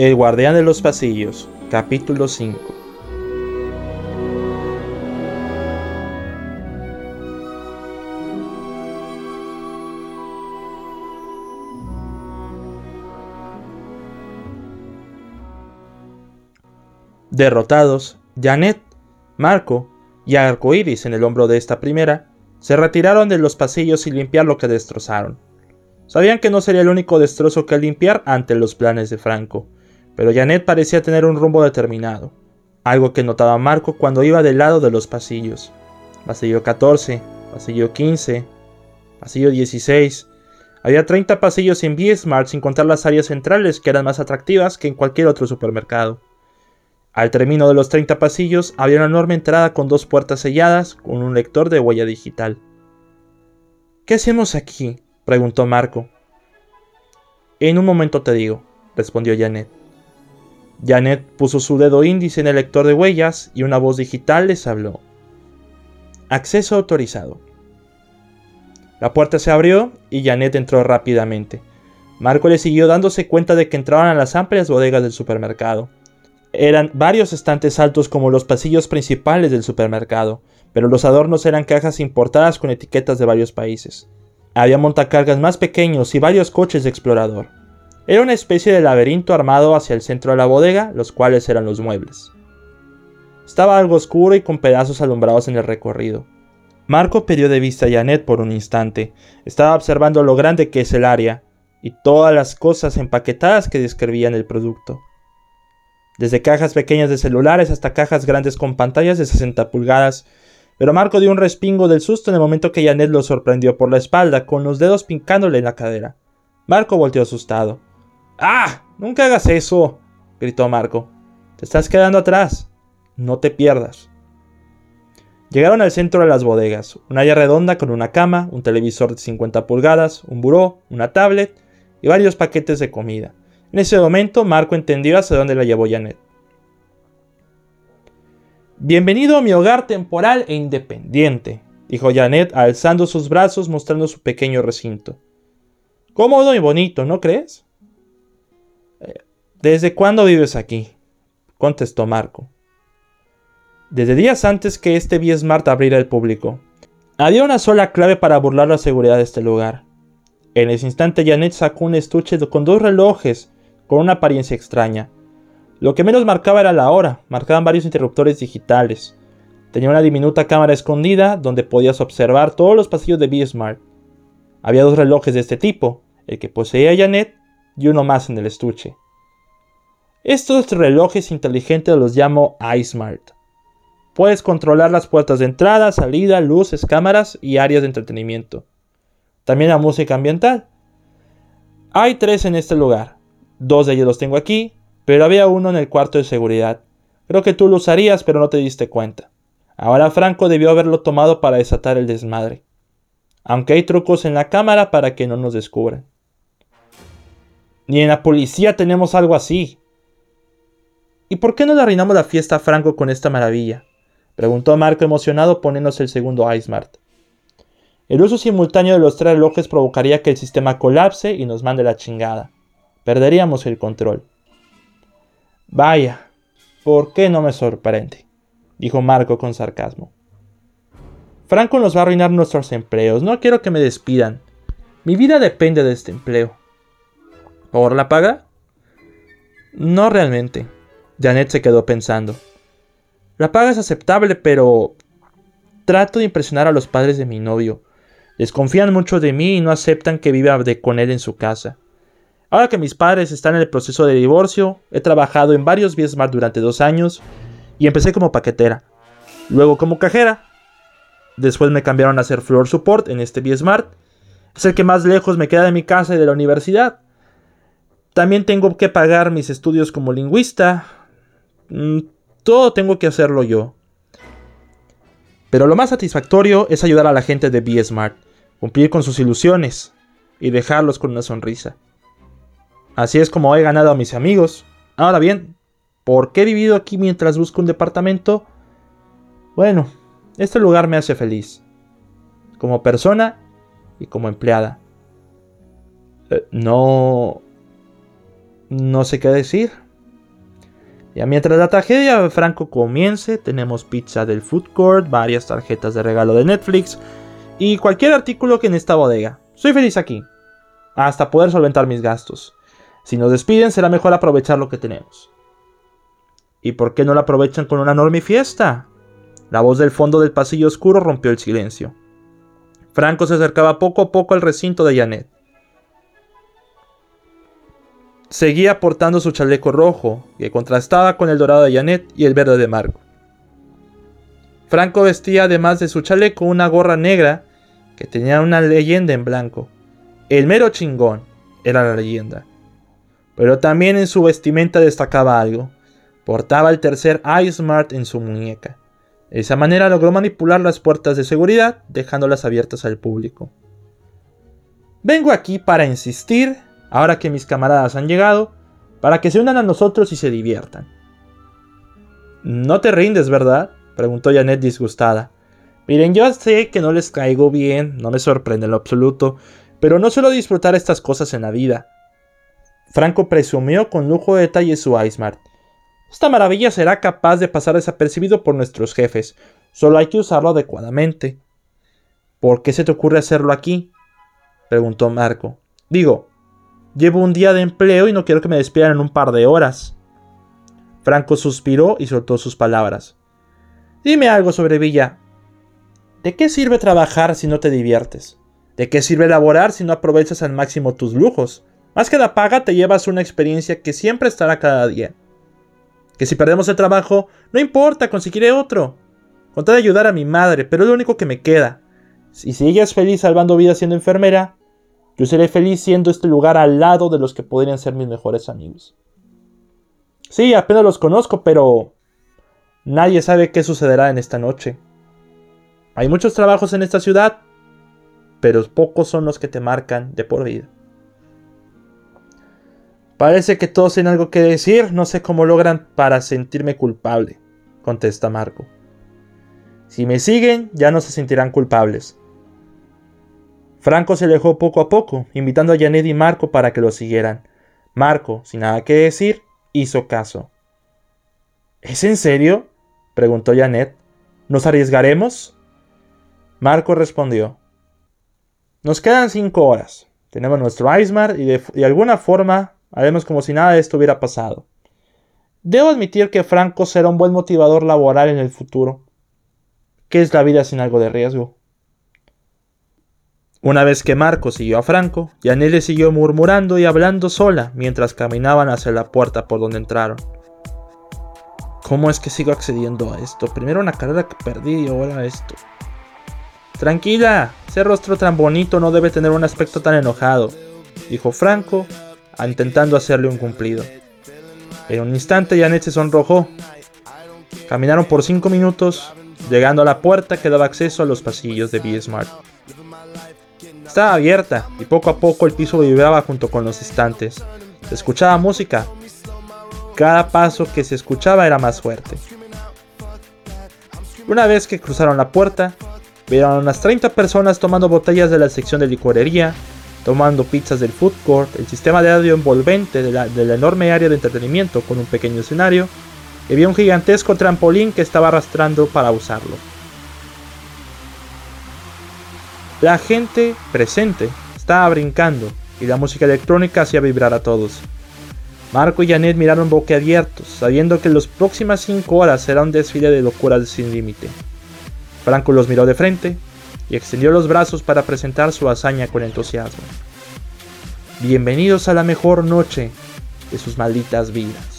El guardián de los pasillos, capítulo 5. Derrotados, Janet, Marco y Arcoiris en el hombro de esta primera se retiraron de los pasillos y limpiar lo que destrozaron. Sabían que no sería el único destrozo que limpiar ante los planes de Franco, pero Janet parecía tener un rumbo determinado, algo que notaba Marco cuando iba del lado de los pasillos. Pasillo 14, pasillo 15, pasillo 16. Había 30 pasillos en B-Smart sin contar las áreas centrales que eran más atractivas que en cualquier otro supermercado. Al término de los 30 pasillos había una enorme entrada con dos puertas selladas con un lector de huella digital. ¿Qué hacemos aquí? preguntó Marco. En un momento te digo, respondió Janet. Janet puso su dedo índice en el lector de huellas y una voz digital les habló. Acceso autorizado. La puerta se abrió y Janet entró rápidamente. Marco le siguió dándose cuenta de que entraban a las amplias bodegas del supermercado. Eran varios estantes altos como los pasillos principales del supermercado, pero los adornos eran cajas importadas con etiquetas de varios países. Había montacargas más pequeños y varios coches de explorador. Era una especie de laberinto armado hacia el centro de la bodega, los cuales eran los muebles. Estaba algo oscuro y con pedazos alumbrados en el recorrido. Marco perdió de vista a Janet por un instante. Estaba observando lo grande que es el área y todas las cosas empaquetadas que describían el producto. Desde cajas pequeñas de celulares hasta cajas grandes con pantallas de 60 pulgadas. Pero Marco dio un respingo del susto en el momento que Janet lo sorprendió por la espalda, con los dedos pincándole en la cadera. Marco volteó asustado. ¡Ah! ¡Nunca hagas eso! gritó Marco. Te estás quedando atrás. No te pierdas. Llegaron al centro de las bodegas, un área redonda con una cama, un televisor de 50 pulgadas, un buró, una tablet y varios paquetes de comida. En ese momento, Marco entendió hacia dónde la llevó Janet. Bienvenido a mi hogar temporal e independiente, dijo Janet alzando sus brazos mostrando su pequeño recinto. Cómodo y bonito, ¿no crees? ¿Desde cuándo vives aquí? contestó Marco. Desde días antes que este B-Smart abriera al público. Había una sola clave para burlar la seguridad de este lugar. En ese instante Janet sacó un estuche con dos relojes con una apariencia extraña. Lo que menos marcaba era la hora, marcaban varios interruptores digitales. Tenía una diminuta cámara escondida donde podías observar todos los pasillos de B-Smart. Había dos relojes de este tipo, el que poseía Janet y uno más en el estuche. Estos relojes inteligentes los llamo iSmart. Puedes controlar las puertas de entrada, salida, luces, cámaras y áreas de entretenimiento. También la música ambiental. Hay tres en este lugar. Dos de ellos los tengo aquí, pero había uno en el cuarto de seguridad. Creo que tú lo usarías, pero no te diste cuenta. Ahora Franco debió haberlo tomado para desatar el desmadre. Aunque hay trucos en la cámara para que no nos descubran. Ni en la policía tenemos algo así, ¿Y por qué no le arruinamos la fiesta a Franco con esta maravilla? preguntó Marco emocionado poniéndose el segundo iSmart. El uso simultáneo de los tres relojes provocaría que el sistema colapse y nos mande la chingada. Perderíamos el control. Vaya, ¿por qué no me sorprende? dijo Marco con sarcasmo. Franco nos va a arruinar nuestros empleos. No quiero que me despidan. Mi vida depende de este empleo. ¿Por la paga? No realmente. Janet se quedó pensando. La paga es aceptable, pero trato de impresionar a los padres de mi novio. Desconfían mucho de mí y no aceptan que viva con él en su casa. Ahora que mis padres están en el proceso de divorcio, he trabajado en varios Smart durante dos años y empecé como paquetera, luego como cajera. Después me cambiaron a hacer floor support en este Smart. Es el que más lejos me queda de mi casa y de la universidad. También tengo que pagar mis estudios como lingüista, Mm, todo tengo que hacerlo yo. Pero lo más satisfactorio es ayudar a la gente de Be Smart, cumplir con sus ilusiones y dejarlos con una sonrisa. Así es como he ganado a mis amigos. Ahora bien, ¿por qué he vivido aquí mientras busco un departamento? Bueno, este lugar me hace feliz. Como persona y como empleada. Eh, no... No sé qué decir Ya mientras la tragedia de Franco comience, tenemos pizza del food court, varias tarjetas de regalo de Netflix y cualquier artículo que en esta bodega. Soy feliz aquí, hasta poder solventar mis gastos. Si nos despiden, será mejor aprovechar lo que tenemos. ¿Y por qué no lo aprovechan con una enorme fiesta? La voz del fondo del pasillo oscuro rompió el silencio. Franco se acercaba poco a poco al recinto de Janet. Seguía portando su chaleco rojo, que contrastaba con el dorado de Janet y el verde de Marco. Franco vestía además de su chaleco una gorra negra que tenía una leyenda en blanco. El mero chingón era la leyenda. Pero también en su vestimenta destacaba algo. Portaba el tercer iSmart en su muñeca. De esa manera logró manipular las puertas de seguridad, dejándolas abiertas al público. Vengo aquí para insistir ahora que mis camaradas han llegado, para que se unan a nosotros y se diviertan. No te rindes, ¿verdad? preguntó Janet disgustada. Miren, yo sé que no les caigo bien, no me sorprende en lo absoluto, pero no suelo disfrutar estas cosas en la vida. Franco presumió con lujo de detalle su iSmart. Esta maravilla será capaz de pasar desapercibido por nuestros jefes, solo hay que usarlo adecuadamente. ¿Por qué se te ocurre hacerlo aquí? preguntó Marco. Digo, Llevo un día de empleo y no quiero que me despidan en un par de horas. Franco suspiró y soltó sus palabras. Dime algo sobre Villa. ¿De qué sirve trabajar si no te diviertes? ¿De qué sirve laborar si no aprovechas al máximo tus lujos? Más que la paga te llevas una experiencia que siempre estará cada día. Que si perdemos el trabajo, no importa, conseguiré otro. Conté de ayudar a mi madre, pero es lo único que me queda. Si ella es feliz salvando vidas siendo enfermera, yo seré feliz siendo este lugar al lado de los que podrían ser mis mejores amigos. Sí, apenas los conozco, pero nadie sabe qué sucederá en esta noche. Hay muchos trabajos en esta ciudad, pero pocos son los que te marcan de por vida. Parece que todos tienen algo que decir, no sé cómo logran para sentirme culpable, contesta Marco. Si me siguen, ya no se sentirán culpables. Franco se alejó poco a poco, invitando a Janet y Marco para que lo siguieran. Marco, sin nada que decir, hizo caso. ¿Es en serio? preguntó Janet. ¿Nos arriesgaremos? Marco respondió. Nos quedan cinco horas. Tenemos nuestro Iceman y de, alguna forma haremos como si nada de esto hubiera pasado. Debo admitir que Franco será un buen motivador laboral en el futuro. ¿Qué es la vida sin algo de riesgo? Una vez que Marco siguió a Franco, Janet le siguió murmurando y hablando sola mientras caminaban hacia la puerta por donde entraron. ¿Cómo es que sigo accediendo a esto? Primero una carrera que perdí y ahora esto. Tranquila, ese rostro tan bonito no debe tener un aspecto tan enojado, dijo Franco, intentando hacerle un cumplido. En un instante Janet se sonrojó. Caminaron por cinco minutos, llegando a la puerta que daba acceso a los pasillos de B-Smart. Estaba abierta y poco a poco el piso vibraba junto con los estantes. Se escuchaba música. Cada paso que se escuchaba era más fuerte. Una vez que cruzaron la puerta, vieron a unas 30 personas tomando botellas de la sección de licorería, tomando pizzas del food court, el sistema de audio envolvente de la, enorme área de entretenimiento con un pequeño escenario, y había un gigantesco trampolín que estaba arrastrando para usarlo. La gente presente estaba brincando y la música electrónica hacía vibrar a todos. Marco y Janet miraron boquiabiertos, sabiendo que las próximas cinco horas será un desfile de locuras sin límite. Franco los miró de frente y extendió los brazos para presentar su hazaña con entusiasmo. Bienvenidos a la mejor noche de sus malditas vidas.